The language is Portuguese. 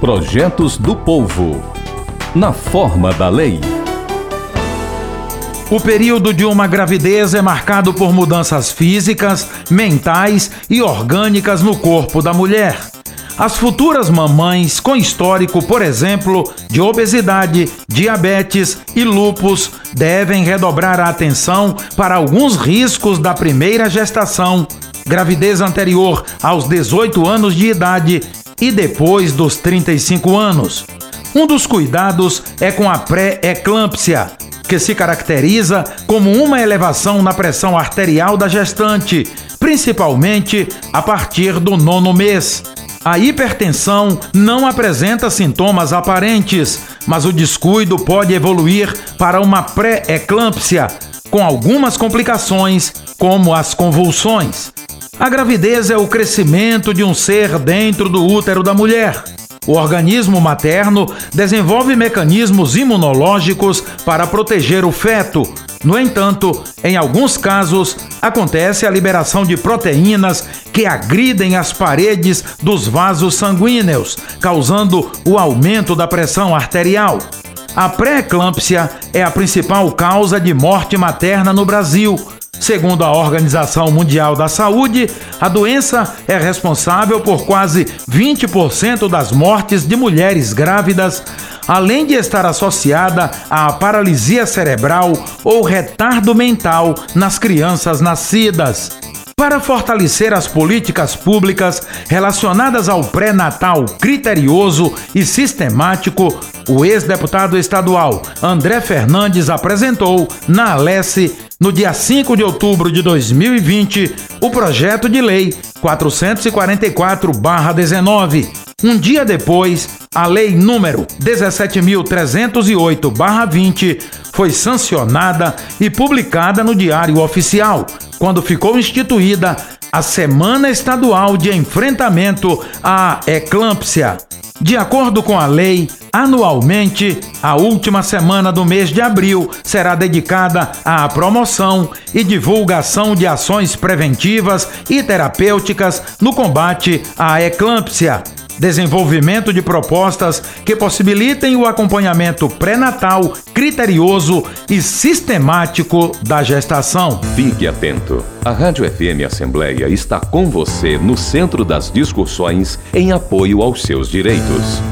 Projetos do Povo. Na forma da lei. O período de uma gravidez é marcado por mudanças físicas, mentais e orgânicas no corpo da mulher. As futuras mamães com histórico, por exemplo, de obesidade, diabetes e lupus devem redobrar a atenção para alguns riscos da primeira gestação, gravidez anterior aos 18 anos de idade e depois dos 35 anos. Um dos cuidados é com a pré-eclâmpsia, que se caracteriza como uma elevação na pressão arterial da gestante, principalmente a partir do nono mês. A hipertensão não apresenta sintomas aparentes, mas o descuido pode evoluir para uma pré-eclâmpsia, com algumas complicações, como as convulsões. A gravidez é o crescimento de um ser dentro do útero da mulher. O organismo materno desenvolve mecanismos imunológicos para proteger o feto. No entanto, em alguns casos, acontece a liberação de proteínas que agridem as paredes dos vasos sanguíneos, causando o aumento da pressão arterial. A pré-eclâmpsia é a principal causa de morte materna no Brasil. Segundo a Organização Mundial da Saúde, a doença é responsável por quase 20% das mortes de mulheres grávidas, além de estar associada à paralisia cerebral ou retardo mental nas crianças nascidas. Para fortalecer as políticas públicas relacionadas ao pré-natal criterioso e sistemático, o ex-deputado estadual André Fernandes apresentou na Alesse, no dia 5 de outubro de 2020, o projeto de lei 444-19. Um dia depois, a lei número 17.308-20 foi sancionada e publicada no Diário Oficial quando ficou instituída a Semana Estadual de Enfrentamento à Eclâmpsia. De acordo com a lei, anualmente, a última semana do mês de abril será dedicada à promoção e divulgação de ações preventivas e terapêuticas no combate à eclâmpsia desenvolvimento de propostas que possibilitem o acompanhamento pré-natal, criterioso e sistemático da gestação. Fique atento. A Rádio FM Assembleia está com você no centro das discussões em apoio aos seus direitos.